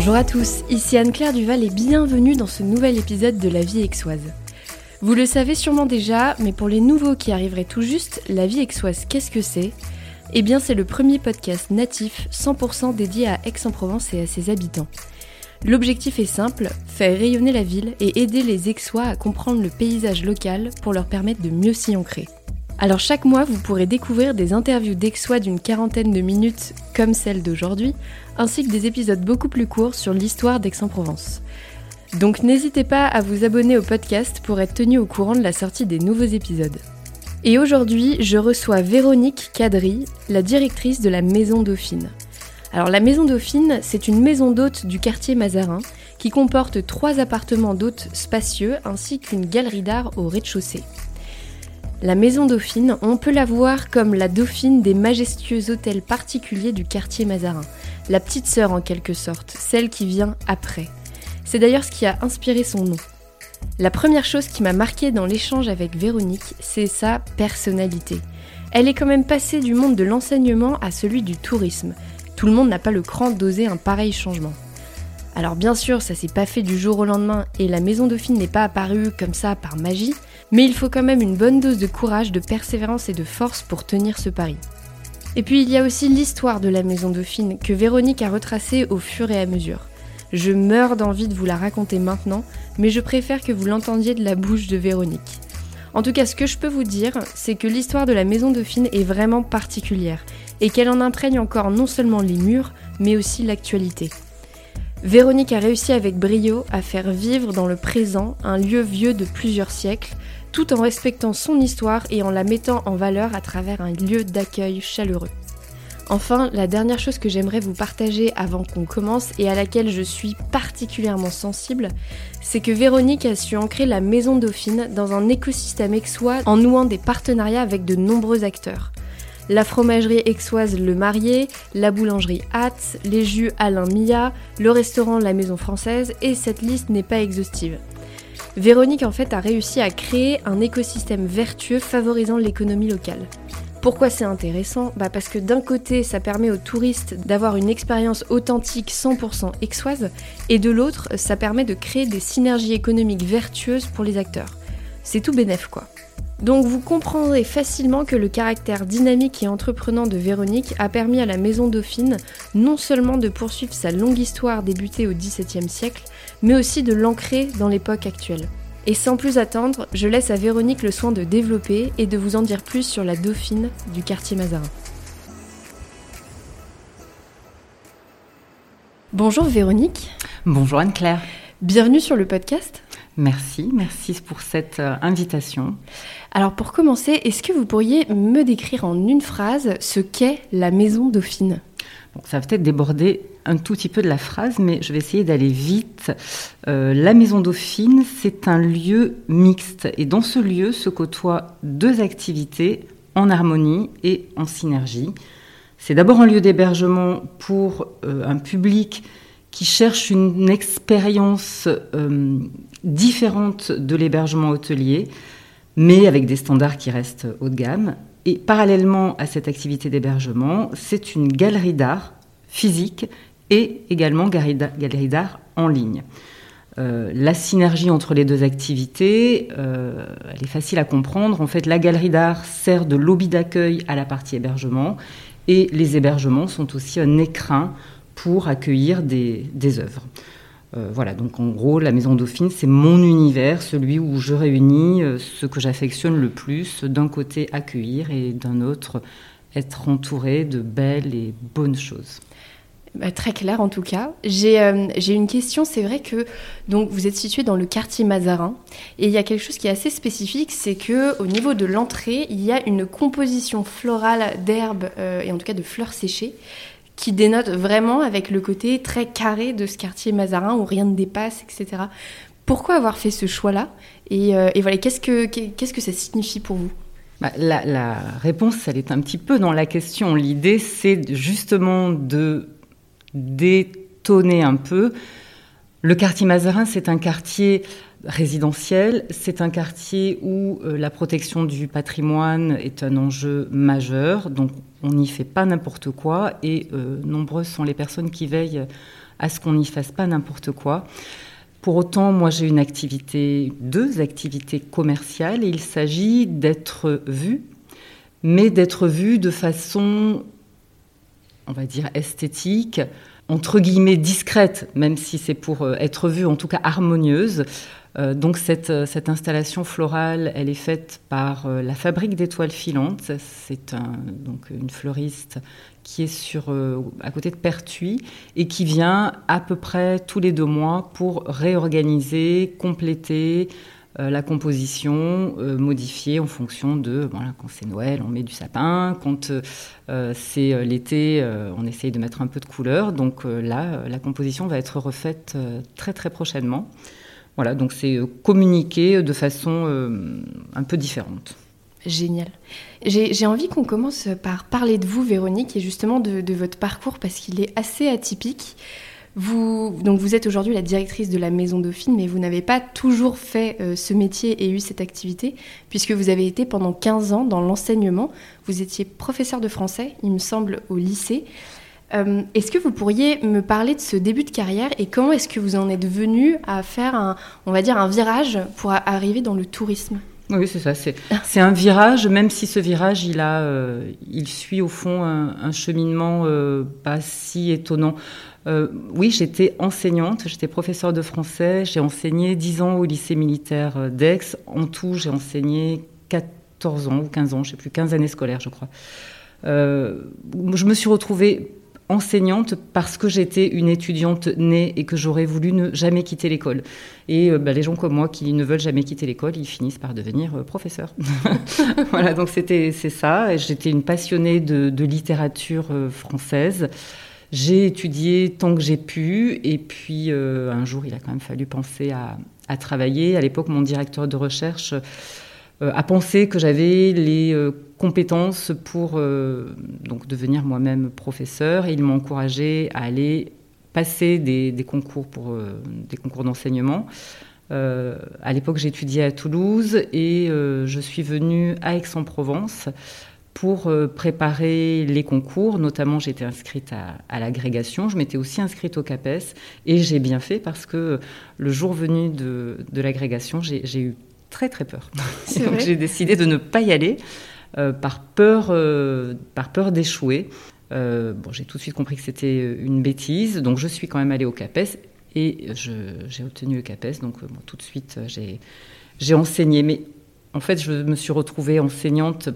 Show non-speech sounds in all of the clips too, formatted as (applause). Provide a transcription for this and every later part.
Bonjour à tous, ici Anne-Claire Duval et bienvenue dans ce nouvel épisode de La vie aixoise. Vous le savez sûrement déjà, mais pour les nouveaux qui arriveraient tout juste, La vie aixoise, qu'est-ce que c'est? Eh bien, c'est le premier podcast natif 100% dédié à Aix-en-Provence et à ses habitants. L'objectif est simple, faire rayonner la ville et aider les Aixois à comprendre le paysage local pour leur permettre de mieux s'y ancrer. Alors chaque mois, vous pourrez découvrir des interviews d'Aixois d'une quarantaine de minutes, comme celle d'aujourd'hui, ainsi que des épisodes beaucoup plus courts sur l'histoire d'Aix-en-Provence. Donc n'hésitez pas à vous abonner au podcast pour être tenu au courant de la sortie des nouveaux épisodes. Et aujourd'hui, je reçois Véronique Cadry, la directrice de la Maison Dauphine. Alors la Maison Dauphine, c'est une maison d'hôtes du quartier Mazarin qui comporte trois appartements d'hôtes spacieux ainsi qu'une galerie d'art au rez-de-chaussée. La maison Dauphine, on peut la voir comme la dauphine des majestueux hôtels particuliers du quartier Mazarin, la petite sœur en quelque sorte, celle qui vient après. C'est d'ailleurs ce qui a inspiré son nom. La première chose qui m'a marqué dans l'échange avec Véronique, c'est sa personnalité. Elle est quand même passée du monde de l'enseignement à celui du tourisme. Tout le monde n'a pas le cran d'oser un pareil changement. Alors bien sûr, ça s'est pas fait du jour au lendemain et la maison Dauphine n'est pas apparue comme ça par magie, mais il faut quand même une bonne dose de courage, de persévérance et de force pour tenir ce pari. Et puis il y a aussi l'histoire de la maison Dauphine que Véronique a retracée au fur et à mesure. Je meurs d'envie de vous la raconter maintenant, mais je préfère que vous l'entendiez de la bouche de Véronique. En tout cas, ce que je peux vous dire, c'est que l'histoire de la maison Dauphine est vraiment particulière, et qu'elle en imprègne encore non seulement les murs, mais aussi l'actualité. Véronique a réussi avec brio à faire vivre dans le présent un lieu vieux de plusieurs siècles, tout en respectant son histoire et en la mettant en valeur à travers un lieu d'accueil chaleureux. Enfin, la dernière chose que j'aimerais vous partager avant qu'on commence et à laquelle je suis particulièrement sensible, c'est que Véronique a su ancrer la Maison Dauphine dans un écosystème aixois en nouant des partenariats avec de nombreux acteurs. La fromagerie aixoise Le Marié, la boulangerie Hatt, les jus Alain Mia, le restaurant La Maison Française et cette liste n'est pas exhaustive. Véronique en fait a réussi à créer un écosystème vertueux favorisant l'économie locale. Pourquoi c'est intéressant? Bah Parce que d'un côté, ça permet aux touristes d'avoir une expérience authentique 100% aixoise, et de l'autre, ça permet de créer des synergies économiques vertueuses pour les acteurs. C'est tout bénef quoi. Donc vous comprendrez facilement que le caractère dynamique et entreprenant de Véronique a permis à la Maison Dauphine non seulement de poursuivre sa longue histoire débutée au XVIIe siècle, mais aussi de l'ancrer dans l'époque actuelle. Et sans plus attendre, je laisse à Véronique le soin de développer et de vous en dire plus sur la Dauphine du quartier Mazarin. Bonjour Véronique. Bonjour Anne-Claire. Bienvenue sur le podcast. Merci, merci pour cette euh, invitation. Alors pour commencer, est-ce que vous pourriez me décrire en une phrase ce qu'est la maison Dauphine? Ça va peut-être déborder un tout petit peu de la phrase, mais je vais essayer d'aller vite. Euh, la maison Dauphine, c'est un lieu mixte et dans ce lieu se côtoient deux activités en harmonie et en synergie. C'est d'abord un lieu d'hébergement pour euh, un public qui cherche une expérience euh, différente de l'hébergement hôtelier, mais avec des standards qui restent haut de gamme. Et parallèlement à cette activité d'hébergement, c'est une galerie d'art physique et également galerie d'art en ligne. Euh, la synergie entre les deux activités, euh, elle est facile à comprendre. En fait, la galerie d'art sert de lobby d'accueil à la partie hébergement et les hébergements sont aussi un écrin pour accueillir des, œuvres. Euh, voilà, donc en gros, la Maison Dauphine, c'est mon univers, celui où je réunis ce que j'affectionne le plus, d'un côté accueillir et d'un autre être entouré de belles et bonnes choses. Bah, très clair en tout cas. J'ai euh, une question, c'est vrai que donc vous êtes situé dans le quartier Mazarin et il y a quelque chose qui est assez spécifique, c'est que au niveau de l'entrée, il y a une composition florale d'herbes et en tout cas de fleurs séchées qui dénote vraiment avec le côté très carré de ce quartier Mazarin où rien ne dépasse, etc. Pourquoi avoir fait ce choix-là? Et, euh, voilà, qu'est-ce que, qu'est-ce que ça signifie pour vous? Bah, la, réponse, elle est un petit peu dans la question. L'idée, c'est justement de détonner un peu. Le quartier Mazarin, c'est un quartier résidentiel. C'est un quartier où euh, la protection du patrimoine est un enjeu majeur, donc on n'y fait pas n'importe quoi et euh, nombreuses sont les personnes qui veillent à ce qu'on n'y fasse pas n'importe quoi. Pour autant, moi j'ai une activité, deux activités commerciales, et il s'agit d'être vu, mais d'être vu de façon, on va dire, esthétique, entre guillemets discrète, même si c'est pour euh, être vue, en tout cas harmonieuse. Euh, donc cette, euh, cette, installation florale, elle est faite par la Fabrique d'étoiles filantes. C'est donc une fleuriste qui est sur, à côté de Pertuis et qui vient à peu près tous les deux mois pour réorganiser, compléter, la composition euh, modifiée en fonction de, voilà, quand c'est Noël, on met du sapin, quand euh, c'est l'été, on essaye de mettre un peu de couleur. Donc là, la composition va être refaite très très prochainement. Voilà, donc c'est communiqué de façon un peu différente. Génial. J'ai envie qu'on commence par parler de vous, Véronique, et justement de votre parcours, parce qu'il est assez atypique. Vous, donc vous êtes aujourd'hui la directrice de la Maison Dauphine, mais vous n'avez pas toujours fait euh, ce métier et eu cette activité, puisque vous avez été pendant 15 ans dans l'enseignement. Vous étiez professeur de français, il me semble, au lycée. Euh, est-ce que vous pourriez me parler de ce début de carrière et comment est-ce que vous en êtes venu à faire un, on va dire, un virage pour arriver dans le tourisme? Oui, c'est ça. C'est un virage, même si ce virage, il a, euh, il suit au fond un, cheminement pas si étonnant. Euh, oui, j'étais enseignante, j'étais professeure de français, j'ai enseigné 10 ans au lycée militaire euh, d'Aix. En tout, j'ai enseigné 14 ans ou 15 ans, je ne sais plus, 15 années scolaires, je crois. Euh, je me suis retrouvée enseignante parce que j'étais une étudiante née et que j'aurais voulu ne jamais quitter l'école. Et bah, les gens comme moi qui ne veulent jamais quitter l'école, ils finissent par devenir professeurs. (laughs) voilà, donc c'était c'est ça. J'étais une passionnée de, littérature française. J'ai étudié tant que j'ai pu, et puis euh, un jour, il a quand même fallu penser à, travailler. À l'époque, mon directeur de recherche euh, a pensé que j'avais les euh, compétences pour donc devenir moi-même professeur, et il m'a encouragé à aller passer des, concours pour des concours d'enseignement. à l'époque, j'étudiais à Toulouse et je suis venue à Aix-en-Provence pour euh, préparer les concours. Notamment, j'étais inscrite à, l'agrégation. Je m'étais aussi inscrite au CAPES et j'ai bien fait parce que le jour venu de, l'agrégation, j'ai eu très très peur. (laughs) j'ai décidé de ne pas y aller euh, par peur, euh, par peur d'échouer. bon, j'ai tout de suite compris que c'était une bêtise, donc je suis quand même allée au CAPES et j'ai obtenu le CAPES. Donc tout de suite, j'ai enseigné. Mais en fait, je me suis retrouvée enseignante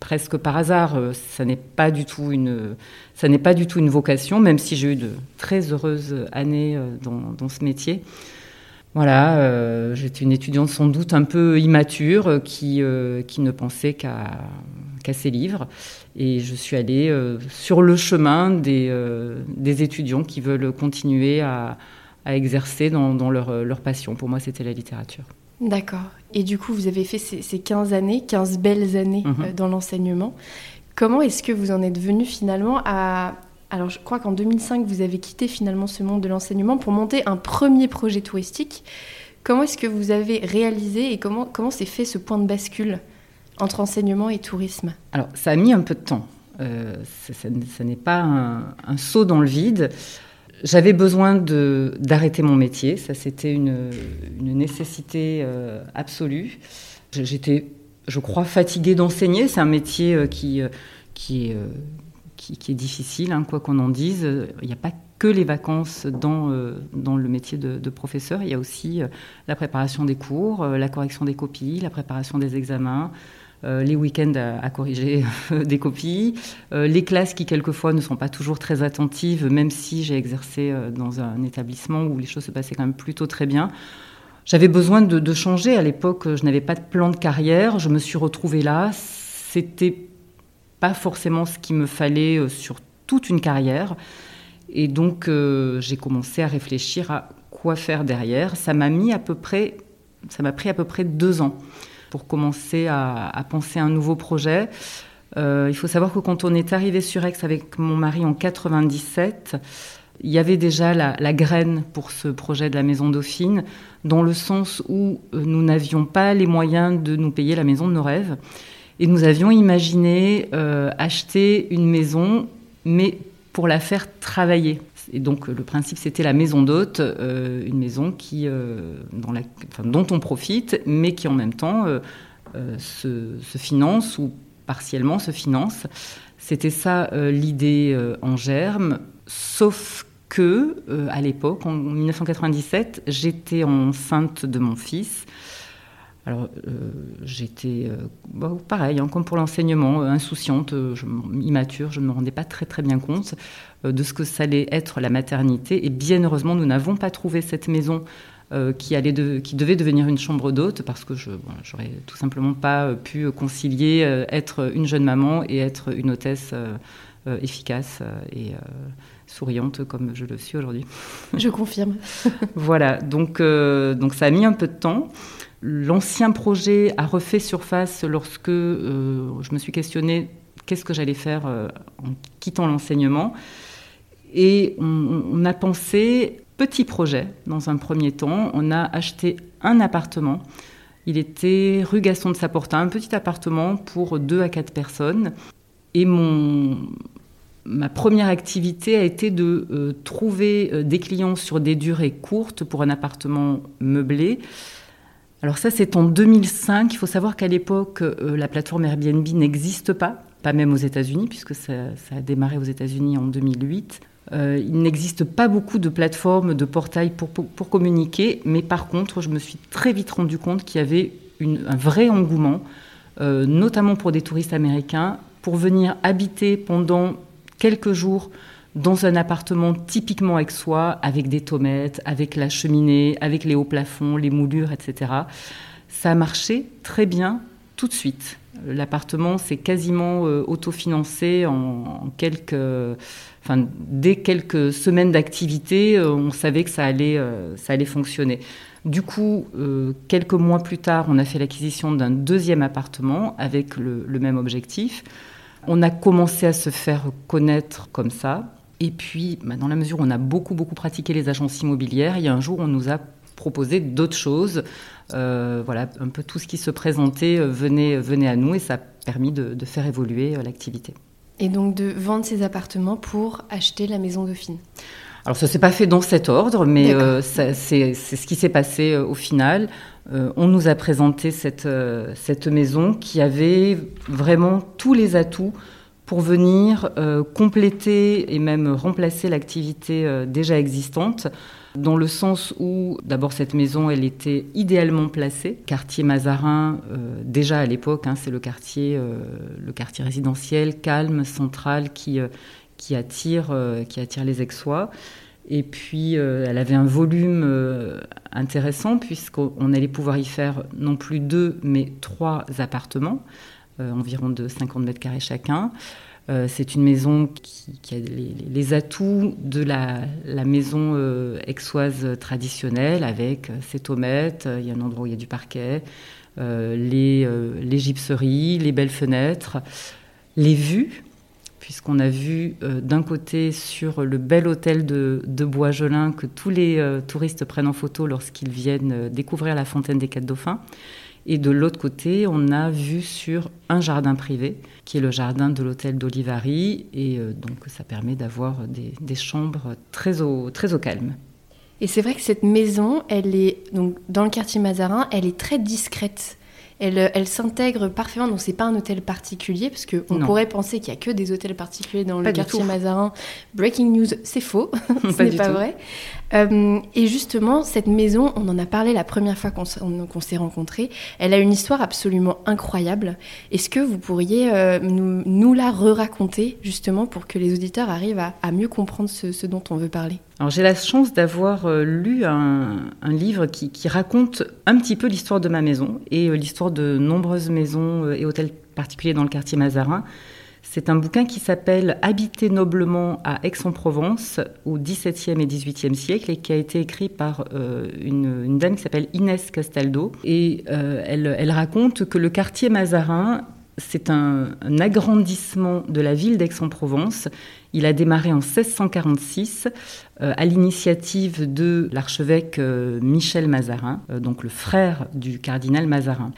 presque par hasard. Euh, ça n'est pas du tout une, ça n'est pas du tout une vocation, même si j'ai eu de très heureuses années euh, dans, ce métier. Voilà, euh, j'étais une étudiante sans doute un peu immature qui, qui ne pensait qu'à ses livres. Et je suis allée sur le chemin des, des, étudiants qui veulent continuer à, à exercer dans, dans leur, leur passion. Pour moi, c'était la littérature. D'accord. Et du coup, vous avez fait ces, 15 années, 15 belles années mhm. euh, dans l'enseignement. Comment est-ce que vous en êtes venu finalement à... Alors, je crois qu'en 2005, vous avez quitté finalement ce monde de l'enseignement pour monter un premier projet touristique. Comment est-ce que vous avez réalisé et comment, comment s'est fait ce point de bascule entre enseignement et tourisme? Alors, ça a mis un peu de temps. Euh, ça, n'est pas un, saut dans le vide. J'avais besoin d'arrêter mon métier, ça c'était une, nécessité euh, absolue. J'étais, je crois, fatiguée d'enseigner. C'est un métier euh, qui, euh, qui, est, qui, est difficile, hein, quoi qu'on en dise. Il n'y a pas que les vacances dans, dans le métier de, de, professeur. Il y a aussi la préparation des cours, la correction des copies, la préparation des examens, euh, les week-ends à, corriger euh, (laughs) des copies, euh, les classes qui quelquefois ne sont pas toujours très attentives, même si j'ai exercé dans un établissement où les choses se passaient quand même plutôt très bien. J'avais besoin de, changer. À l'époque, je n'avais pas de plan de carrière. Je me suis retrouvée là. C'était pas forcément ce qu'il me fallait sur toute une carrière. Et donc, j'ai commencé à réfléchir à quoi faire derrière. Ça m'a mis à peu près, ça m'a pris à peu près deux ans pour commencer à, penser à un nouveau projet. Euh, il faut savoir que quand on est arrivé sur Aix avec mon mari en 97, il y avait déjà la, graine pour ce projet de la maison Dauphine, dans le sens où euh, nous n'avions pas les moyens de nous payer la maison de nos rêves. Et nous avions imaginé euh, acheter une maison, mais pour la faire travailler. et donc le principe c'était la maison d'hôte, une maison qui, la, dont on profite, mais qui en même temps se, se, finance ou partiellement se finance. C'était ça l'idée en germe, sauf que, euh, à l'époque, en 1997, j'étais enceinte de mon fils. Alors, euh, j'étais, euh, bah, pareil, hein, comme pour l'enseignement, insouciante, immature, je ne me rendais pas très très bien compte de ce que ça allait être la maternité. Et bien heureusement, nous n'avons pas trouvé cette maison qui, allait qui devait devenir une chambre d'hôte parce que je n'aurais tout simplement pas pu concilier être une jeune maman et être une hôtesse efficace et souriante comme je le suis aujourd'hui. Je confirme. (laughs) voilà, donc, euh, donc ça a mis un peu de temps. L'ancien projet a refait surface lorsque euh, je me suis questionnée qu'est-ce que j'allais faire euh, en quittant l'enseignement. Et on, a pensé petit projet dans un premier temps. On a acheté un appartement. Il était rue Gaston de Saporta, un petit appartement pour deux à quatre personnes. Et mon, ma première activité a été de euh, trouver des clients sur des durées courtes pour un appartement meublé. Alors ça, c'est en 2005. Il faut savoir qu'à l'époque, euh, la plateforme Airbnb n'existe pas, pas même aux États-Unis, puisque ça, a démarré aux États-Unis en 2008. il n'existe pas beaucoup de plateformes, de portails pour, pour, communiquer, mais par contre, je me suis très vite rendu compte qu'il y avait un vrai engouement, notamment pour des touristes américains, pour venir habiter pendant quelques jours dans un appartement typiquement soi, avec des tomates, avec la cheminée, avec les hauts plafonds, les moulures, etc. Ça a marché très bien tout de suite. L'appartement s'est quasiment euh, autofinancé en, quelques, enfin, dès quelques semaines d'activité, euh, on savait que ça allait, euh, ça allait fonctionner. Du coup, quelques mois plus tard, on a fait l'acquisition d'un deuxième appartement avec le même objectif. On a commencé à se faire connaître comme ça. Et puis, bah, dans la mesure où on a beaucoup, beaucoup pratiqué les agences immobilières, il y a un jour, on nous a proposé d'autres choses. Euh, voilà, un peu tout ce qui se présentait euh, venait, venait à nous et ça a permis de, faire évoluer euh, l'activité. Et donc de vendre ces appartements pour acheter la maison Dauphine alors ça s'est pas fait dans cet ordre, mais c'est ce qui s'est passé au final. Euh, on nous a présenté euh, cette, maison qui avait vraiment tous les atouts pour venir euh, compléter et même remplacer l'activité déjà existante, dans le sens où d'abord cette maison, elle était idéalement placée, quartier Mazarin, déjà à l'époque, hein, c'est le quartier, le quartier résidentiel calme, central, qui, qui, attire, qui attire les Aixois. Et puis, euh, elle avait un volume euh, intéressant puisqu'on allait pouvoir y faire non plus deux, mais trois appartements, euh, environ de 50 mètres carrés chacun. c'est une maison qui, a les, atouts de la, maison aixoise traditionnelle avec ses tomates, il y a un endroit où il y a du parquet, les, les gypseries, les belles fenêtres, les vues puisqu'on a vu euh, d'un côté sur le bel hôtel de, de Boisgelin que tous les euh, touristes prennent en photo lorsqu'ils viennent euh, découvrir la fontaine des Quatre Dauphins. Et de l'autre côté, on a vu sur un jardin privé, qui est le jardin de l'hôtel d'Olivari. Et donc, ça permet d'avoir des, chambres très au, très au calme. Et c'est vrai que cette maison, elle est donc dans le quartier Mazarin, elle est très discrète. Elle, elle s'intègre parfaitement, donc c'est pas un hôtel particulier, parce qu'on pourrait penser qu'il y a que des hôtels particuliers dans le quartier Mazarin. Breaking news, c'est faux, (laughs) (laughs) ce n'est pas vrai. Euh, et justement, cette maison, on en a parlé la première fois qu'on s'est rencontrés, elle a une histoire absolument incroyable. Est-ce que vous pourriez euh, nous, la re-raconter, justement, pour que les auditeurs arrivent à, mieux comprendre ce, dont on veut parler? Alors j'ai la chance d'avoir euh, lu un, livre qui, raconte un petit peu l'histoire de ma maison et l'histoire de nombreuses maisons et hôtels particuliers dans le quartier Mazarin. C'est un bouquin qui s'appelle Habiter noblement à Aix-en-Provence au XVIIe et XVIIIe siècle et qui a été écrit par euh, une, dame qui s'appelle Inès Castaldo. Et euh, elle, raconte que le quartier Mazarin, c'est un, agrandissement de la ville d'Aix-en-Provence. Il a démarré en 1646 euh, à l'initiative de l'archevêque Michel Mazarin, donc le frère du cardinal Mazarin.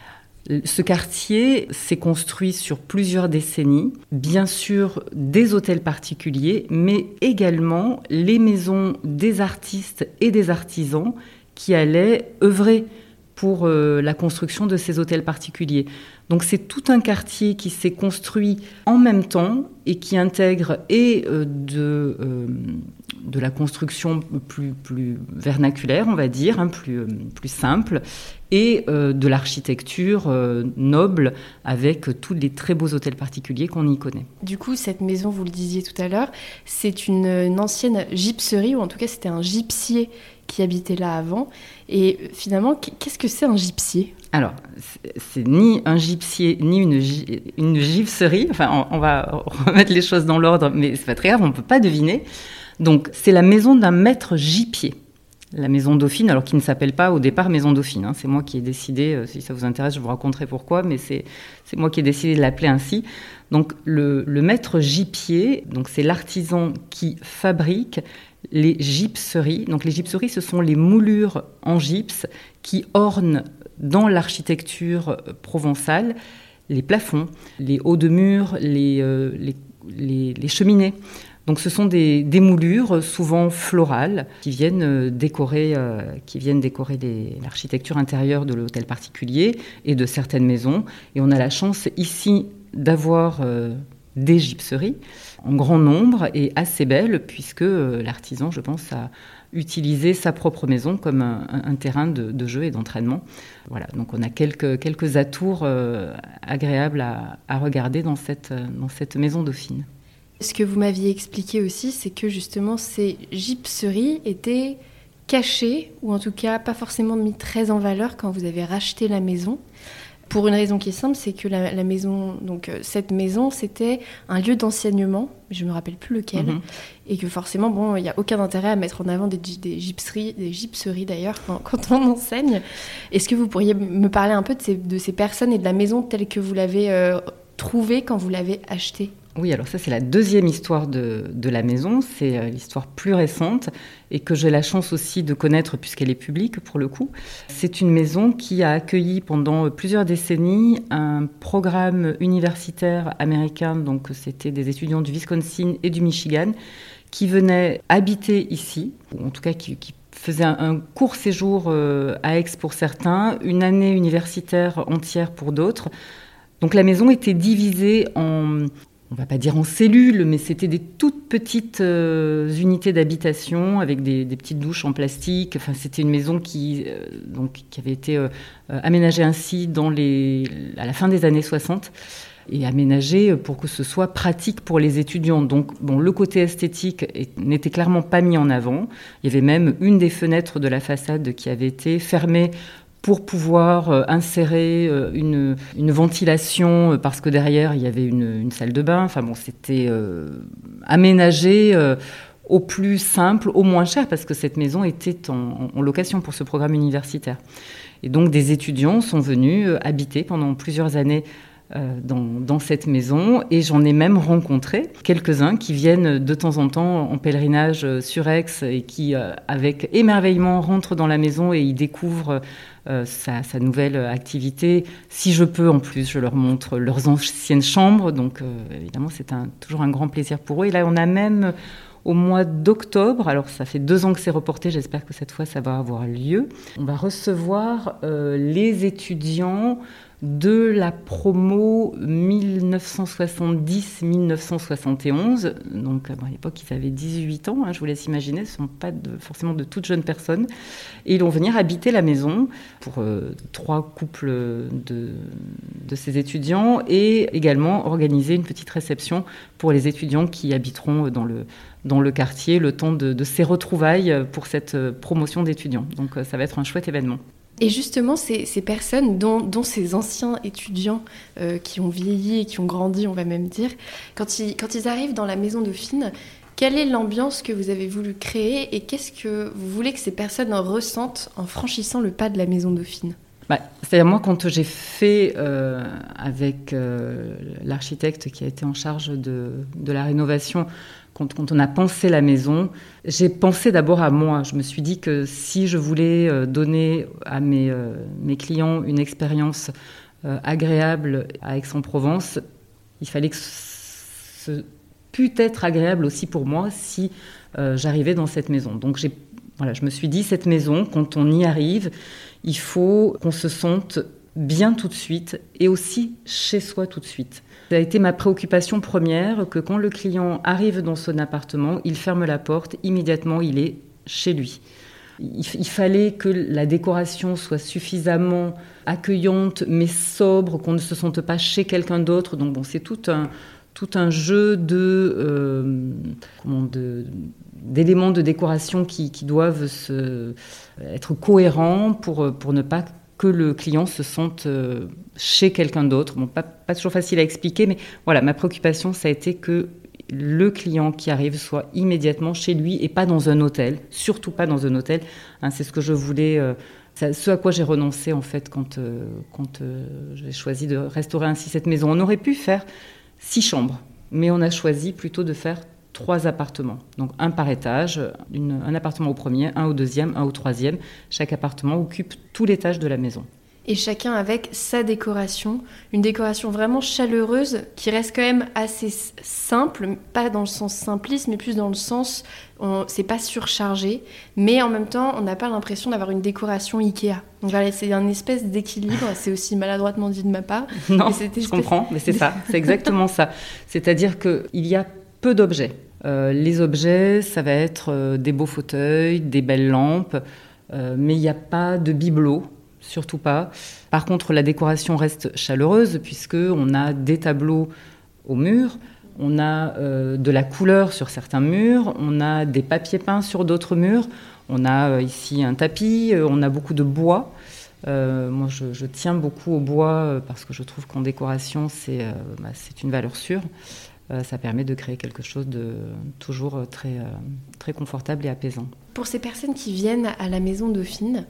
Ce quartier s'est construit sur plusieurs décennies, bien sûr des hôtels particuliers, mais également les maisons des artistes et des artisans qui allaient œuvrer pour euh, la construction de ces hôtels particuliers. Donc c'est tout un quartier qui s'est construit en même temps et qui intègre et euh, de, euh, de la construction plus, plus vernaculaire, on va dire, hein, plus, plus simple, et de l'architecture noble avec tous les très beaux hôtels particuliers qu'on y connaît. Du coup, cette maison, vous le disiez tout à l'heure, c'est une, une, ancienne gypserie, ou en tout cas c'était un gypsier qui habitait là avant. Et finalement, qu'est-ce que c'est un gypsier? Alors, c'est ni un gypsier, ni une, une gypserie. Enfin, on, va remettre les choses dans l'ordre, mais c'est pas très grave, on ne peut pas deviner. Donc, c'est la maison d'un maître gypier. La maison Dauphine, alors qui ne s'appelle pas au départ maison Dauphine. Hein. C'est moi qui ai décidé, euh, si ça vous intéresse, je vous raconterai pourquoi, mais c'est moi qui ai décidé de l'appeler ainsi. Donc, le, le maître gypier, donc c'est l'artisan qui fabrique les gypseries. Donc les gypseries, ce sont les moulures en gypse qui ornent dans l'architecture provençale les plafonds, les hauts de murs, les, euh, les, cheminées. Donc ce sont des, moulures souvent florales qui viennent euh, décorer, euh, qui viennent décorer l'architecture intérieure de l'hôtel particulier et de certaines maisons. Et on a la chance ici d'avoir des gypseries en grand nombre et assez belles, puisque euh, l'artisan, je pense, a utilisé sa propre maison comme un, terrain de, jeu et d'entraînement. Voilà, donc on a quelques, atours euh, agréables à, regarder dans cette, dans cette maison dauphine. Ce que vous m'aviez expliqué aussi, c'est que justement ces gypseries étaient cachées, ou en tout cas pas forcément mis très en valeur quand vous avez racheté la maison. Pour une raison qui est simple, c'est que la, maison, donc euh, cette maison, c'était un lieu d'enseignement, je ne me rappelle plus lequel, mhm. et que forcément, bon, il n'y a aucun intérêt à mettre en avant des, des gypseries, des gypseries d'ailleurs, (laughs) quand, on enseigne. Est-ce que vous pourriez me parler un peu de ces, de ces personnes et de la maison telle que vous l'avez euh, trouvée quand vous l'avez achetée? Oui, alors ça c'est la deuxième histoire de, de la maison, c'est euh, l'histoire plus récente et que j'ai la chance aussi de connaître puisqu'elle est publique pour le coup. C'est une maison qui a accueilli pendant plusieurs décennies un programme universitaire américain, donc c'était des étudiants du Wisconsin et du Michigan qui venaient habiter ici, ou en tout cas qui, faisaient un, un, court séjour euh, à Aix pour certains, une année universitaire entière pour d'autres. Donc la maison était divisée en, on va pas dire en cellules, mais c'était des toutes petites euh, unités d'habitation avec des, petites douches en plastique. C'était une maison qui, euh, avait été euh, aménagée ainsi à la fin des années 60 et aménagée pour que ce soit pratique pour les étudiants. Donc, bon, le côté esthétique n'était clairement pas mis en avant. Il y avait même une des fenêtres de la façade qui avait été fermée pour pouvoir euh, insérer euh, une, une, ventilation, euh, parce que derrière, il y avait une, une salle de bain. Enfin bon, c'était aménagé au plus simple, au moins cher, parce que cette maison était en, en, location pour ce programme universitaire. Et donc des étudiants sont venus habiter pendant plusieurs années euh, dans, cette maison et j'en ai même rencontré quelques-uns qui viennent de temps en temps en pèlerinage euh, sur Aix et qui, euh, avec émerveillement, rentrent dans la maison et y découvrent sa, nouvelle activité. Si je peux, en plus, je leur montre leurs anciennes chambres. Donc, évidemment, c'est toujours un grand plaisir pour eux. Et là, on a même au mois d'octobre, alors ça fait deux ans que c'est reporté, j'espère que cette fois ça va avoir lieu, on va recevoir les étudiants de la promo 1970-1971. Donc à l'époque, ils avaient 18 ans, hein, je vous laisse imaginer, ce ne sont pas forcément de toutes jeunes personnes. Et ils vont venir habiter la maison pour euh, trois couples de, ces étudiants et également organiser une petite réception pour les étudiants qui habiteront dans le, dans le quartier le temps de, de ces retrouvailles pour cette promotion d'étudiants. Donc ça va être un chouette événement. Et justement, ces, personnes, dont, ces anciens étudiants euh, qui ont vieilli et qui ont grandi, on va même dire, quand ils, arrivent dans la maison Dauphine, quelle est l'ambiance que vous avez voulu créer et qu'est-ce que vous voulez que ces personnes ressentent en franchissant le pas de la maison Dauphine? Bah, C'est-à-dire moi, quand j'ai fait euh, avec euh, l'architecte qui a été en charge de la rénovation quand, on a pensé la maison, j'ai pensé d'abord à moi. Je me suis dit que si je voulais euh, donner à mes, euh, mes clients une expérience agréable à Aix-en-Provence, il fallait que ce pût être agréable aussi pour moi si j'arrivais dans cette maison. Donc voilà, je me suis dit, cette maison, quand on y arrive, il faut qu'on se sente bien tout de suite et aussi chez soi tout de suite. Ça a été ma préoccupation première que quand le client arrive dans son appartement, il ferme la porte, immédiatement il est chez lui. Il, fallait que la décoration soit suffisamment accueillante mais sobre, qu'on ne se sente pas chez quelqu'un d'autre. Donc bon, c'est tout un, tout un jeu de, euh, d'éléments de décoration qui, doivent se, être cohérents pour, pour ne pas que le client se sente euh, chez quelqu'un d'autre. Bon, pas, toujours facile à expliquer, mais voilà, ma préoccupation, ça a été que le client qui arrive soit immédiatement chez lui et pas dans un hôtel, surtout pas dans un hôtel. Hein, c'est ce que je voulais, euh, ce à quoi j'ai renoncé en fait quand, quand j'ai choisi de restaurer ainsi cette maison. On aurait pu faire six chambres, mais on a choisi plutôt de faire trois appartements. Donc un par étage, un appartement au premier, un au deuxième, un au troisième. Chaque appartement occupe tout l'étage de la maison et chacun avec sa décoration, une décoration vraiment chaleureuse qui reste quand même assez simple, pas dans le sens simpliste, mais plus dans le sens, c'est pas surchargé, mais en même temps, on n'a pas l'impression d'avoir une décoration Ikea. Donc voilà, c'est un espèce d'équilibre, c'est aussi maladroitement dit de ma part. Non, je comprends, mais c'est ça, c'est exactement ça. C'est-à-dire qu'il y a peu d'objets. Euh, les objets, ça va être euh, des beaux fauteuils, des belles lampes, euh, mais il n'y a pas de bibelot surtout pas. Par contre, la décoration reste chaleureuse puisque on a des tableaux au mur, on a de la couleur sur certains murs, on a des papiers peints sur d'autres murs, on a ici un tapis, on a beaucoup de bois. moi, je, tiens beaucoup au bois parce que je trouve qu'en décoration, c'est bah, une valeur sûre. Ça permet de créer quelque chose de toujours très, très confortable et apaisant. Pour ces personnes qui viennent à la maison Dauphine,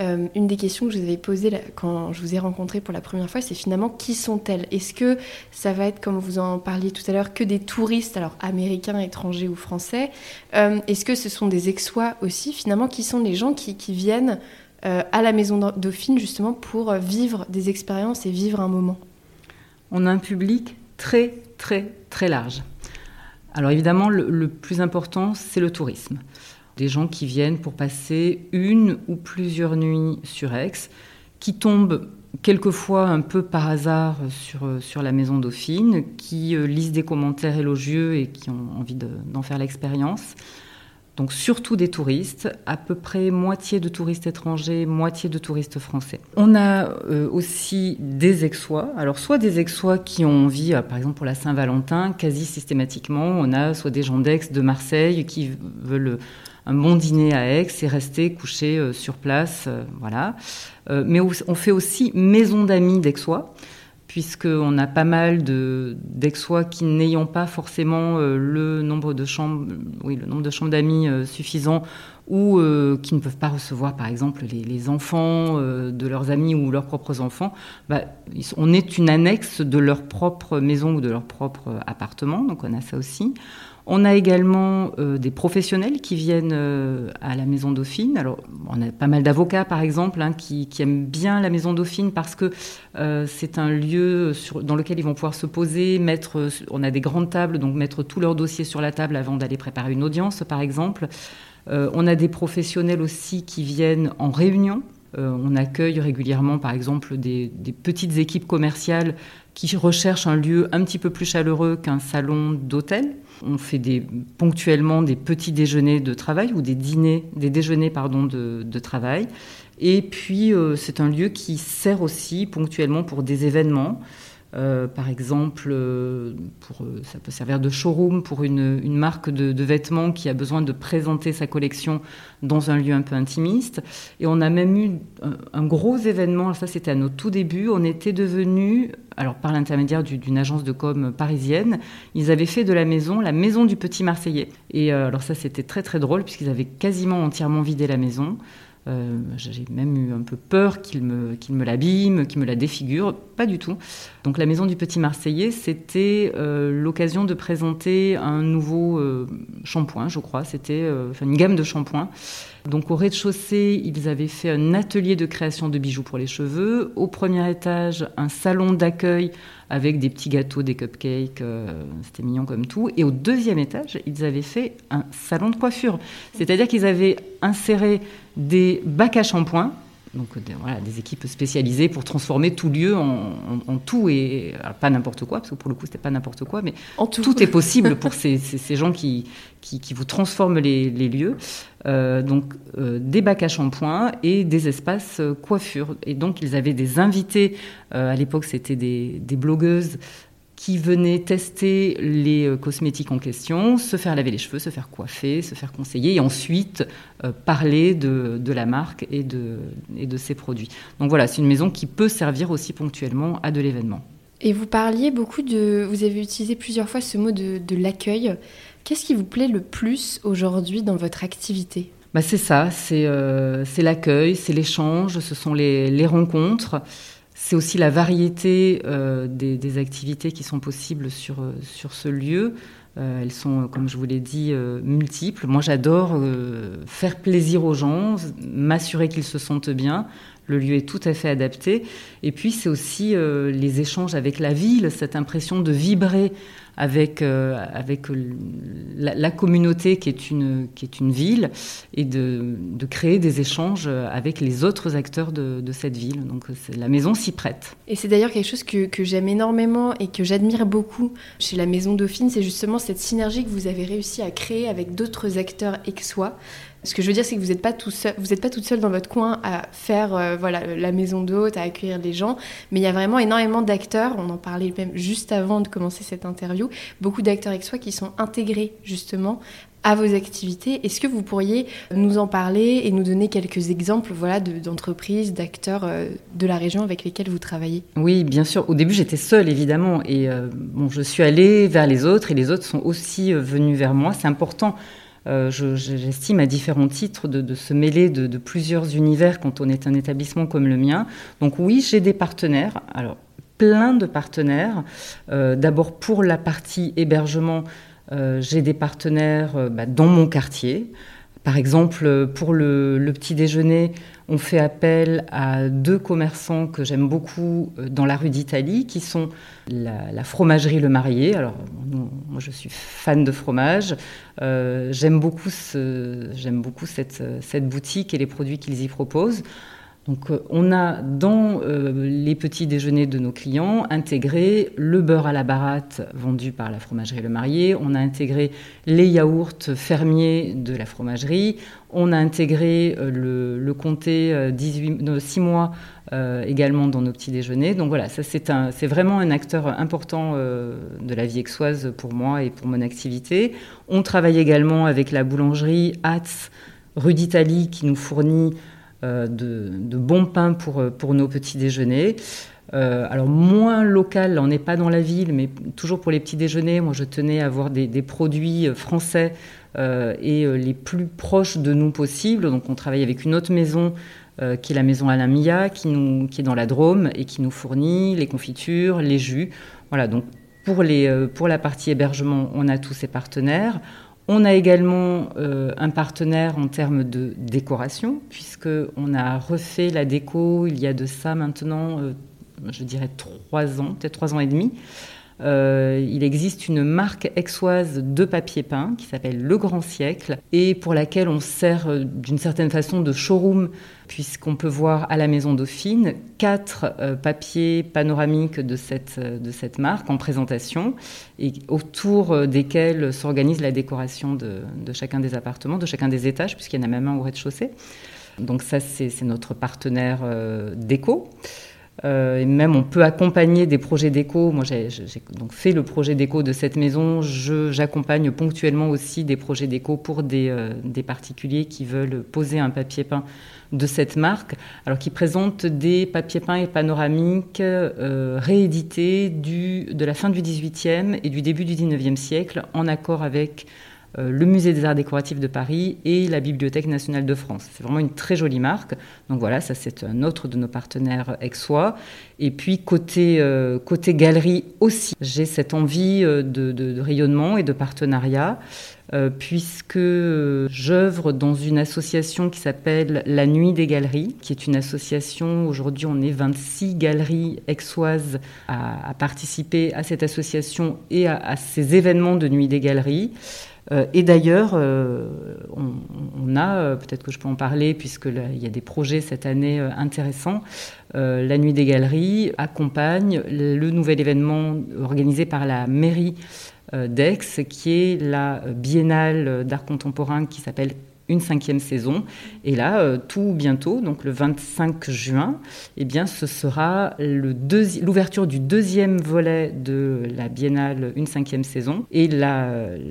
euh, une des questions que je vous avais posées quand je vous ai rencontré pour la première fois, c'est finalement qui sont-elles? Est-ce que ça va être, comme vous en parliez tout à l'heure, que des touristes, alors américains, étrangers ou français? Euh, Est-ce que ce sont des exois aussi Finalement, qui sont les gens qui, viennent euh, à la maison Dauphine justement pour vivre des expériences et vivre un moment? On a un public très, très, très large. Alors évidemment, le plus important, c'est le tourisme des gens qui viennent pour passer une ou plusieurs nuits sur Aix, qui tombent quelquefois un peu par hasard sur, sur la maison Dauphine, qui euh, lisent des commentaires élogieux et qui ont envie d'en faire l'expérience. Donc surtout des touristes, à peu près moitié de touristes étrangers, moitié de touristes français. On a euh, aussi des exois, alors soit des exois qui ont envie, euh, par exemple pour la Saint-Valentin, quasi systématiquement, on a soit des gens d'Aix, de Marseille qui veulent un bon dîner à Aix et rester couché euh, sur place, euh, voilà. Euh, mais on fait aussi maison d'amis d'Aixois, puisqu'on a pas mal d'Aixois qui n'ayant pas forcément le nombre de chambres, oui, d'amis suffisant ou qui ne peuvent pas recevoir, par exemple, les, enfants de leurs amis ou leurs propres enfants, bah, on est une annexe de leur propre maison ou de leur propre appartement, donc on a ça aussi. On a également euh, des professionnels qui viennent euh, à la Maison Dauphine. Alors, on a pas mal d'avocats, par exemple, hein, qui, aiment bien la Maison Dauphine parce que euh, c'est un lieu dans lequel ils vont pouvoir se poser, mettre. On a des grandes tables, donc mettre tous leurs dossiers sur la table avant d'aller préparer une audience, par exemple. on a des professionnels aussi qui viennent en réunion. on accueille régulièrement, par exemple, des, des, petites équipes commerciales qui recherchent un lieu un petit peu plus chaleureux qu'un salon d'hôtel. On fait ponctuellement des petits déjeuners de travail ou des dîners, des déjeuners de, travail. Et puis, euh, c'est un lieu qui sert aussi ponctuellement pour des événements. Euh, par exemple, euh, pour, ça peut servir de showroom pour une, marque de, vêtements qui a besoin de présenter sa collection dans un lieu un peu intimiste. Et on a même eu un, gros événement, ça c'était à nos tout débuts, on était devenu, alors par l'intermédiaire d'une agence de com parisienne, ils avaient fait de la maison la maison du petit Marseillais. Et euh, alors ça c'était très très drôle puisqu'ils avaient quasiment entièrement vidé la maison. Euh, j'ai même eu un peu peur qu'il me, qu'il me l'abîme, qu'il me la défigure. Pas du tout. Donc la maison du Petit Marseillais, c'était euh, l'occasion de présenter un nouveau euh, shampoing, je crois. C'était une gamme de shampoings. Donc au rez-de-chaussée, ils avaient fait un atelier de création de bijoux pour les cheveux. Au premier étage, un salon d'accueil avec des petits gâteaux, des cupcakes. C'était mignon comme tout. Et au deuxième étage, ils avaient fait un salon de coiffure. C'est-à-dire qu'ils avaient inséré des bacs à shampoing, donc des, voilà, des équipes spécialisées pour transformer tout lieu en, tout et pas n'importe quoi, parce que pour le coup c'était pas n'importe quoi, mais tout. est possible pour ces, ces, gens qui, qui, vous transforment les, lieux. Euh, donc euh, des bacs à shampoing et des espaces euh, coiffure. Et donc ils avaient des invités, à l'époque c'était des, des blogueuses qui venaient tester les euh, cosmétiques en question, se faire laver les cheveux, se faire coiffer, se faire conseiller et ensuite euh, parler de, de, la marque et de, et de ses produits. Donc voilà, c'est une maison qui peut servir aussi ponctuellement à de l'événement. Et vous parliez beaucoup de... Vous avez utilisé plusieurs fois ce mot de, de l'accueil. Qu'est-ce qui vous plaît le plus aujourd'hui dans votre activité? Bah c'est ça, c'est euh, l'accueil, c'est l'échange, ce sont les, les rencontres. C'est aussi la variété euh, des, activités qui sont possibles sur, euh, sur ce lieu. Euh, elles sont, comme je vous l'ai dit, multiples. Moi, j'adore faire plaisir aux gens, m'assurer qu'ils se sentent bien. Le lieu est tout à fait adapté. Et puis, c'est aussi les échanges avec la ville, cette impression de vibrer avec, euh, la, communauté qui est une, ville et de, créer des échanges avec les autres acteurs de, cette ville. Donc la maison s'y prête. Et c'est d'ailleurs quelque chose que, j'aime énormément et que j'admire beaucoup chez la maison Dauphine, c'est justement cette synergie que vous avez réussi à créer avec d'autres acteurs aixois. Ce que je veux dire, c'est que vous n'êtes pas tout seul, vous n'êtes pas toute seule dans votre coin à faire euh, voilà la maison d'hôte, à accueillir les gens, mais il y a vraiment énormément d'acteurs. On en parlait même juste avant de commencer cette interview. Beaucoup d'acteurs avec soi qui sont intégrés justement à vos activités. Est-ce que vous pourriez nous en parler et nous donner quelques exemples voilà, d'entreprises, d'acteurs euh, de la région avec lesquels vous travaillez? Oui, bien sûr. Au début, j'étais seule, évidemment. Et euh, bon, je suis allée vers les autres et les autres sont aussi venus vers moi. C'est important euh, j'estime à différents titres de, se mêler de, plusieurs univers quand on est un établissement comme le mien. Donc oui, j'ai des partenaires. Alors plein de partenaires. Euh, d'abord pour la partie hébergement, euh, j'ai des partenaires bah, dans mon quartier. Par exemple, pour le, petit déjeuner, on fait appel à deux commerçants que j'aime beaucoup euh, dans la rue d'Italie, qui sont la, fromagerie Le Marié. Alors, moi, je suis fan de fromage. Euh, j'aime beaucoup, cette boutique et les produits qu'ils y proposent. Donc euh, on a dans euh, les petits déjeuners de nos clients intégré le beurre à la baratte vendu par la fromagerie Le Marié, on a intégré les yaourts fermiers de la fromagerie, on a intégré euh, le, comté 18, 6 mois également dans nos petits déjeuners. Donc voilà, ça c'est, vraiment un acteur important de la vie aixoise pour moi et pour mon activité. On travaille également avec la boulangerie Hatz rue d'Italie qui nous fournit euh, de, bons pains pour, euh, pour nos petits déjeuners. Euh, alors moins local, on n'est pas dans la ville, mais toujours pour les petits déjeuners, moi je tenais à avoir des, produits français et les plus proches de nous possible. Donc on travaille avec une autre maison qui est la maison Alain Mia, qui, nous, qui est dans la Drôme et qui nous fournit les confitures, les jus. Voilà, donc pour, les, pour la partie hébergement, on a tous ces partenaires. On a également euh, un partenaire en termes de décoration, puisqu'on a refait la déco il y a de ça maintenant, euh, je dirais trois ans, peut-être trois ans et demi. Euh, il existe une marque exoise de papier peint qui s'appelle Le Grand Siècle et pour laquelle on sert euh, d'une certaine façon de showroom puisqu'on peut voir à la Maison Dauphine quatre euh, papiers panoramiques de cette, de cette marque en présentation et autour desquels s'organise la décoration de, de, chacun des appartements, de chacun des étages puisqu'il y en a même un au rez-de-chaussée. Donc ça, c'est notre partenaire déco. Euh, et même on peut accompagner des projets d'éco. Moi, j'ai donc fait le projet d'éco de cette maison. J'accompagne ponctuellement aussi des projets d'éco pour des, euh, des, particuliers qui veulent poser un papier peint de cette marque, alors qui présente des papiers peints et panoramiques euh, réédités du, de la fin du XVIIIe et du début du XIXe siècle, en accord avec le Musée des Arts Décoratifs de Paris et la Bibliothèque nationale de France. C'est vraiment une très jolie marque. Donc voilà, ça c'est un autre de nos partenaires aixois. Et puis côté, côté galerie aussi, j'ai cette envie de, de rayonnement et de partenariat. Euh, puisque j'œuvre dans une association qui s'appelle La Nuit des Galeries, qui est une association, aujourd'hui on est 26 galeries aixoises à, participer à cette association et à, ces événements de Nuit des Galeries. Euh, et d'ailleurs, euh, on, a, peut-être que je peux en parler, puisqu'il y a des projets cette année intéressants. la Nuit des Galeries accompagne le nouvel événement organisé par la mairie euh, d'Aix, qui est la biennale d'art contemporain qui s'appelle une cinquième saison. Et là, euh, tout bientôt, donc le 25 juin, eh bien, ce sera l'ouverture du deuxième volet de la biennale Une cinquième saison et la,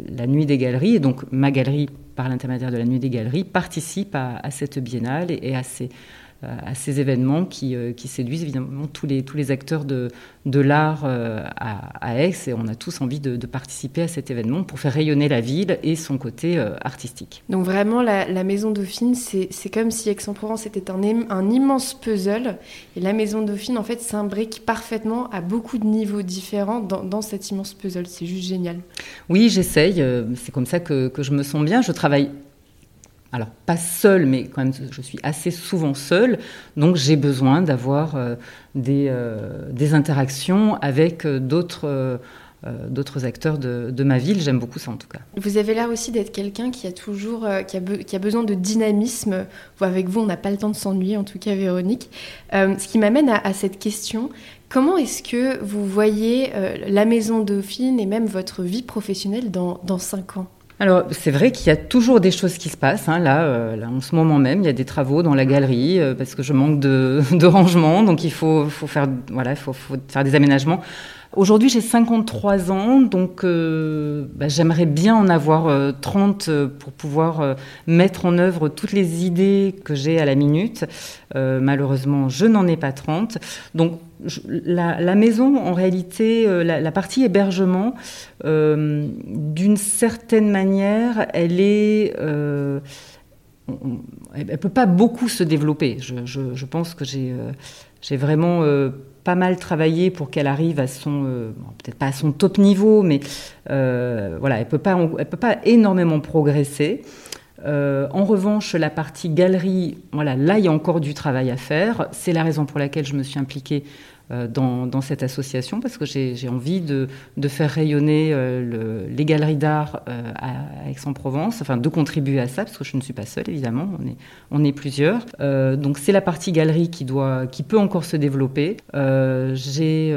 la Nuit des galeries. Et donc, ma galerie, par l'intermédiaire de la Nuit des galeries, participe à, cette biennale et à ces à ces événements qui, euh, qui, séduisent évidemment tous les, tous les acteurs de, de l'art euh, à, Aix et on a tous envie de, participer à cet événement pour faire rayonner la ville et son côté artistique. Donc vraiment la, la Maison Dauphine, c'est comme si Aix-en-Provence était un, un, immense puzzle et la Maison Dauphine en fait s'imbrique parfaitement à beaucoup de niveaux différents dans, dans cet immense puzzle. C'est juste génial. Oui, j'essaye. C'est comme ça que, que je me sens bien. Je travaille alors pas seule, mais quand même je suis assez souvent seule, donc j'ai besoin d'avoir euh, euh, des, interactions avec euh, d'autres d'autres acteurs de, ma ville. J'aime beaucoup ça en tout cas. Vous avez l'air aussi d'être quelqu'un qui a toujours qui a, besoin de dynamisme. Avec vous, on n'a pas le temps de s'ennuyer, en tout cas Véronique. ce qui m'amène à, cette question. Comment est-ce que vous voyez la Maison Dauphine et même votre vie professionnelle dans, dans cinq ans? Alors, c'est vrai qu'il y a toujours des choses qui se passent. Hein. Euh, là, en ce moment même, il y a des travaux dans la galerie euh, parce que je manque de, (laughs) rangement, donc il faut, faire, voilà, faut, faire des aménagements. Aujourd'hui, j'ai 53 ans, donc euh, bah, j'aimerais bien en avoir 30 pour pouvoir mettre en œuvre toutes les idées que j'ai à la minute. malheureusement, je n'en ai pas 30. Donc, la, maison, en réalité, euh, la, partie hébergement, euh, d'une certaine manière, elle est, euh, elle peut pas beaucoup se développer. Je, pense que j'ai vraiment pas mal travaillé pour qu'elle arrive à son, peut-être pas à son top niveau, mais voilà, elle peut pas, elle peut pas énormément progresser. en revanche, la partie galerie, voilà, là, il y a encore du travail à faire. C'est la raison pour laquelle je me suis impliquée euh, dans, cette association parce que j'ai envie de, faire rayonner euh, les galeries d'art euh, à, Aix-en-Provence, enfin de contribuer à ça parce que je ne suis pas seule évidemment, on est, plusieurs. donc c'est la partie galerie qui, doit, qui peut encore se développer. j'ai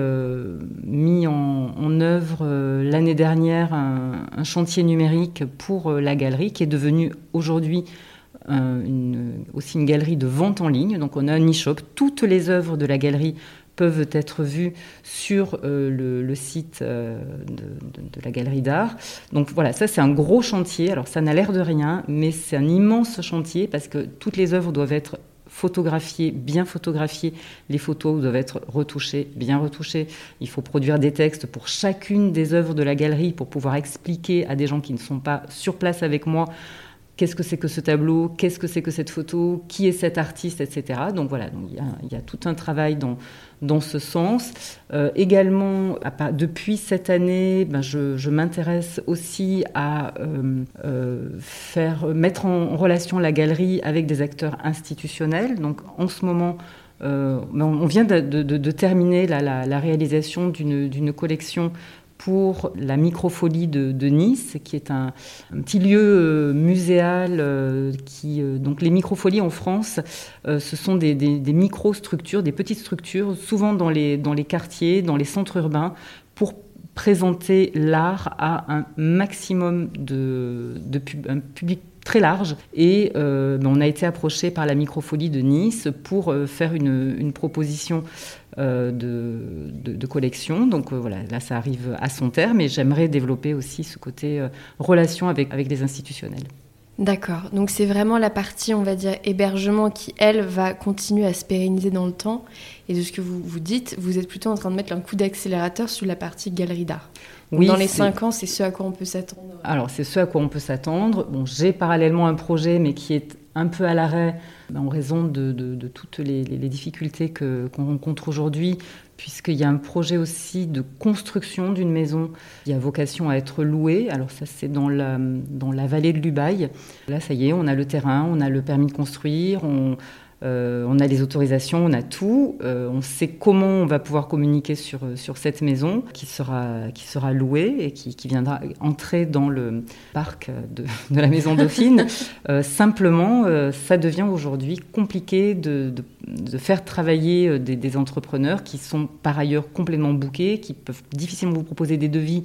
mis en, œuvre l'année dernière un, chantier numérique pour la galerie qui est devenu aujourd'hui aussi une galerie de vente en ligne. Donc on a un e-shop. Toutes les œuvres de la galerie peuvent être vus sur euh, le, site euh, de, la galerie d'art. Donc voilà, ça c'est un gros chantier. Alors ça n'a l'air de rien, mais c'est un immense chantier parce que toutes les œuvres doivent être photographiées, bien photographiées. Les photos doivent être retouchées, bien retouchées. Il faut produire des textes pour chacune des œuvres de la galerie pour pouvoir expliquer à des gens qui ne sont pas sur place avec moi qu'est-ce que c'est que ce tableau, qu'est-ce que c'est que cette photo, qui est cet artiste, etc. Donc voilà, il, y a, tout un travail dans, dans ce sens. Euh, également, depuis cette année, ben je, m'intéresse aussi à euh, euh, faire mettre en relation la galerie avec des acteurs institutionnels. Donc en ce moment, ben, on vient de, terminer la réalisation d'une collection pour la microfolie de, Nice, qui est un, petit lieu euh, muséal. Euh, qui, euh, donc les microfolies en France, ce sont des, des, microstructures, des petites structures, souvent dans les, quartiers, dans les centres urbains, pour présenter l'art à un maximum de, public très large. Et ben, on a été approché par la microfolie de Nice pour faire une, proposition euh, de, collection. Donc euh, voilà, là ça arrive à son terme et j'aimerais développer aussi ce côté euh, relation avec, avec les institutionnels. D'accord. Donc c'est vraiment la partie, on va dire, hébergement qui, elle, va continuer à se pérenniser dans le temps. Et de ce que vous vous dites, vous êtes plutôt en train de mettre un coup d'accélérateur sur la partie galerie d'art. Oui, dans les cinq ans, c'est ce à quoi on peut s'attendre. Alors c'est ce à quoi on peut s'attendre. Bon, j'ai parallèlement un projet, mais qui est un peu à l'arrêt en raison de, toutes les, difficultés qu'on rencontre aujourd'hui, puisqu'il y a un projet aussi de construction d'une maison qui a vocation à être louée. Alors ça, c'est dans la, dans la vallée de l'Ubaye. Là, ça y est, on a le terrain, on a le permis de construire, on, euh, on a les autorisations, on a tout. Euh, on sait comment on va pouvoir communiquer sur, sur cette maison qui sera, qui sera louée et qui, viendra entrer dans le parc de, la maison Dauphine. (laughs) Euh, simplement, ça devient aujourd'hui compliqué de, faire travailler des, des, entrepreneurs qui sont par ailleurs complètement bouqués, qui peuvent difficilement vous proposer des devis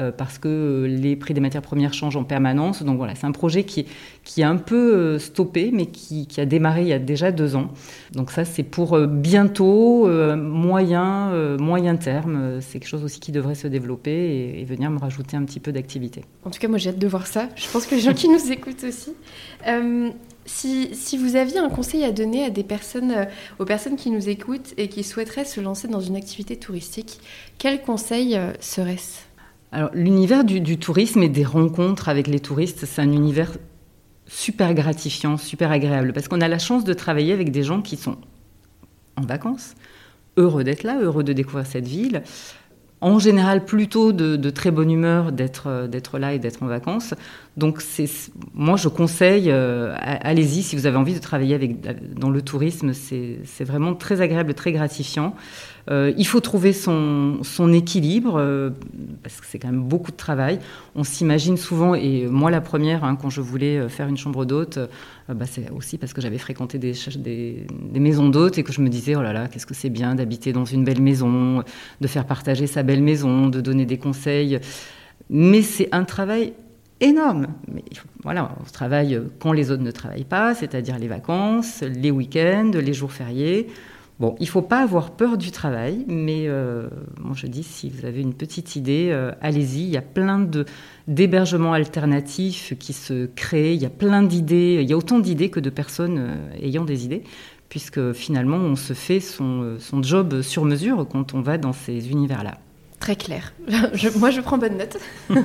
euh, parce que euh, les prix des matières premières changent en permanence. Donc voilà, c'est un projet qui, qui est un peu euh, stoppé, mais qui, a démarré il y a déjà deux ans. Donc ça, c'est pour bientôt, moyen, moyen terme. C'est quelque chose aussi qui devrait se développer et, venir me rajouter un petit peu d'activité. En tout cas, moi, j'ai hâte de voir ça. Je pense que les gens qui nous (laughs) écoutent aussi. Si, vous aviez un conseil à donner à des personnes, aux personnes qui nous écoutent et qui souhaiteraient se lancer dans une activité touristique, quel conseil serait-ce? Alors, l'univers du, tourisme et des rencontres avec les touristes, c'est un univers super gratifiant, super agréable, parce qu'on a la chance de travailler avec des gens qui sont en vacances, heureux d'être là, heureux de découvrir cette ville, en général plutôt de, très bonne humeur d'être d'être là et d'être en vacances. Donc c'est moi je conseille euh, allez-y si vous avez envie de travailler avec dans le tourisme, c'est vraiment très agréable, très gratifiant. Euh, il faut trouver son, équilibre, euh, parce que c'est quand même beaucoup de travail. On s'imagine souvent, et moi la première, hein, quand je voulais euh, faire une chambre d'hôte, bah, c'est aussi parce que j'avais fréquenté des maisons d'hôtes et que je me disais, oh là là, qu'est-ce que c'est bien d'habiter dans une belle maison, de faire partager sa belle maison, de donner des conseils. Mais c'est un travail énorme. Mais voilà, on travaille quand les autres ne travaillent pas, c'est-à-dire les vacances, les week-ends, les jours fériés. Bon, il ne faut pas avoir peur du travail, mais euh, je dis, si vous avez une petite idée, euh, allez-y. Il y a plein d'hébergements alternatifs qui se créent. Il y a plein d'idées. Il y a autant d'idées que de personnes euh, ayant des idées, puisque finalement, on se fait son, son job sur mesure quand on va dans ces univers-là. Très clair. (laughs) moi, je prends bonne note. (laughs)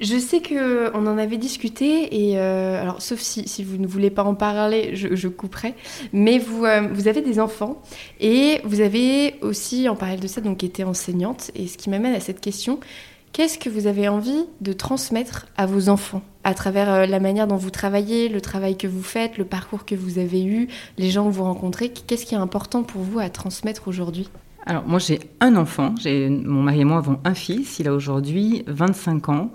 Je sais que on en avait discuté et euh, alors sauf si, si, vous ne voulez pas en parler, je, couperai. Mais vous euh, vous avez des enfants et vous avez aussi en parallèle de ça donc été enseignante. Et ce qui m'amène à cette question qu'est-ce que vous avez envie de transmettre à vos enfants à travers euh, la manière dont vous travaillez, le travail que vous faites, le parcours que vous avez eu, les gens que vous rencontrez? Qu'est-ce qui est important pour vous à transmettre aujourd'hui? Alors moi j'ai un enfant, mon mari et moi avons un fils, il a aujourd'hui 25 ans.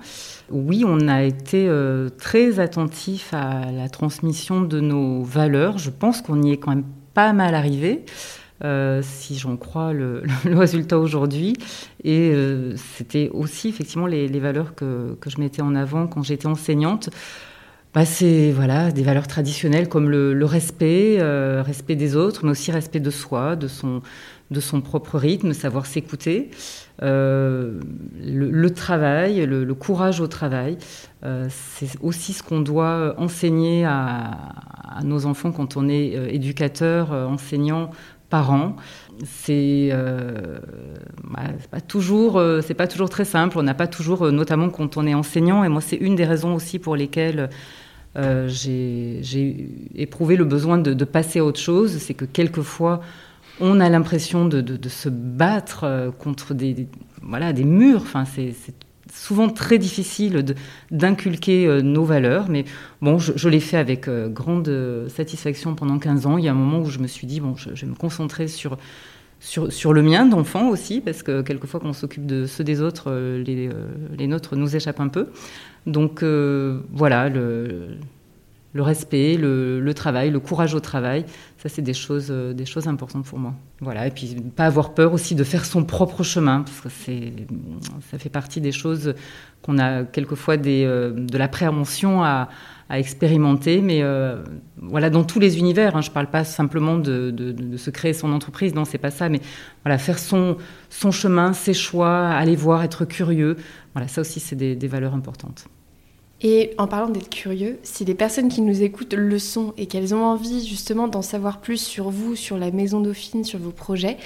Oui, on a été euh, très attentifs à la transmission de nos valeurs. Je pense qu'on y est quand même pas mal arrivé. Euh, si j'en crois le, (laughs) résultat aujourd'hui. Et euh, c'était aussi effectivement les, valeurs que, que, je mettais en avant quand j'étais enseignante. Bah, c'est voilà des valeurs traditionnelles comme le respect, respect des autres, mais aussi respect de soi, de son de son propre rythme, savoir s'écouter, euh, le, travail, le, courage au travail. Euh, c'est aussi ce qu'on doit enseigner à, nos enfants quand on est euh, éducateur, enseignant, parent. C'est bah, pas toujours, c'est pas toujours très simple. On n'a pas toujours, notamment quand on est enseignant. Et moi, c'est une des raisons aussi pour lesquelles j'ai éprouvé le besoin de, de, passer à autre chose. C'est que quelquefois on a l'impression de, se battre euh, contre des, voilà, des murs. Enfin, c'est souvent très difficile d'inculquer euh, nos valeurs, mais bon, je, l'ai fait avec euh, grande satisfaction pendant 15 ans. Il y a un moment où je me suis dit, bon, je, vais me concentrer sur, sur, le mien d'enfant aussi, parce que quelquefois quand on s'occupe de ceux des autres, les, les, nôtres nous échappent un peu. Donc voilà, le, le respect, le, travail, le courage au travail. Ça, c'est des choses, euh, des choses importantes pour moi. Voilà. Et puis, pas avoir peur aussi de faire son propre chemin, parce que ça fait partie des choses qu'on a quelquefois euh, de l'appréhension à, à expérimenter, mais euh, voilà, dans tous les univers. Hein, je ne parle pas simplement de, se créer son entreprise, non, c'est pas ça, mais voilà, faire son, son chemin, ses choix, aller voir, être curieux. Voilà, ça aussi, c'est des valeurs importantes. Et en parlant d'être curieux, si les personnes qui nous écoutent le sont et qu'elles ont envie justement d'en savoir plus sur vous, sur la maison Dauphine, sur vos projets,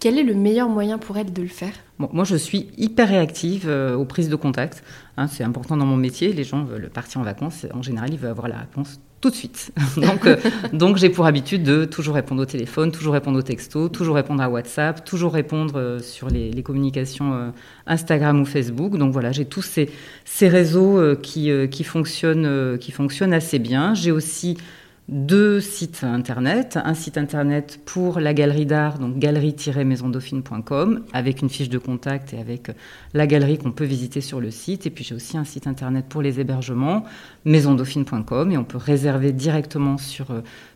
quel est le meilleur moyen pour elles de le faire? Moi, je suis hyper réactive euh, aux prises de contact. Hein, c'est important dans mon métier. Les gens veulent partir en vacances. En général, ils veulent avoir la réponse tout de suite. (laughs) donc, euh, donc j'ai pour habitude de toujours répondre au téléphone, toujours répondre aux textos, toujours répondre à WhatsApp, toujours répondre euh, sur les, communications euh, Instagram ou Facebook. Donc voilà, j'ai tous ces, ces réseaux qui, qui, fonctionnent, qui fonctionnent assez bien. J'ai aussi deux sites internet. Un site internet pour la galerie d'art, donc galerie-maisondauphine.com, avec une fiche de contact et avec la galerie qu'on peut visiter sur le site. Et puis j'ai aussi un site internet pour les hébergements, maisondauphine.com, et on peut réserver directement sur,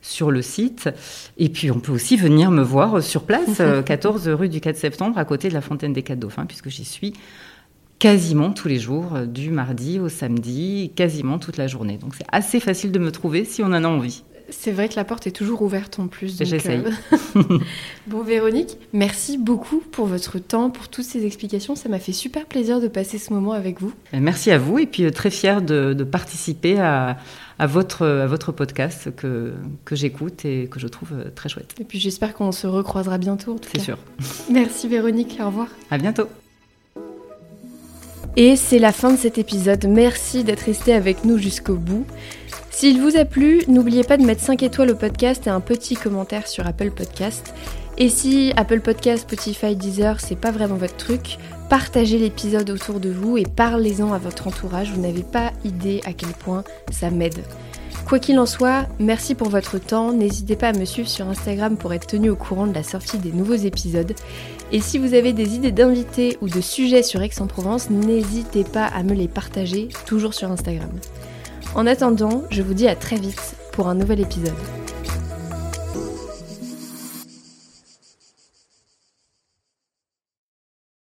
sur le site. Et puis on peut aussi venir me voir sur place, (laughs) 14 rue du 4 septembre, à côté de la fontaine des Quatre Dauphins, puisque j'y suis quasiment tous les jours, euh, du mardi au samedi, quasiment toute la journée. Donc c'est assez facile de me trouver si on en a envie. C'est vrai que la porte est toujours ouverte en plus. J'essaye. Euh, (laughs) bon, Véronique, merci beaucoup pour votre temps, pour toutes ces explications. Ça m'a fait super plaisir de passer ce moment avec vous. Ben, merci à vous et puis euh, très fière de, participer à, votre, à votre podcast que, que j'écoute et que je trouve très chouette. Et puis j'espère qu'on se recroisera bientôt. C'est sûr. Merci Véronique, au revoir. À bientôt. Et c'est la fin de cet épisode. Merci d'être resté avec nous jusqu'au bout. S'il vous a plu, n'oubliez pas de mettre 5 étoiles au podcast et un petit commentaire sur Apple Podcast. Et si Apple Podcast, Spotify, Deezer, c'est pas vraiment votre truc, partagez l'épisode autour de vous et parlez-en à votre entourage. Vous n'avez pas idée à quel point ça m'aide. Quoi qu'il en soit, merci pour votre temps. N'hésitez pas à me suivre sur Instagram pour être tenu au courant de la sortie des nouveaux épisodes. Et si vous avez des idées d'invités ou de sujets sur Aix-en-Provence, n'hésitez pas à me les partager, toujours sur Instagram. En attendant, je vous dis à très vite pour un nouvel épisode.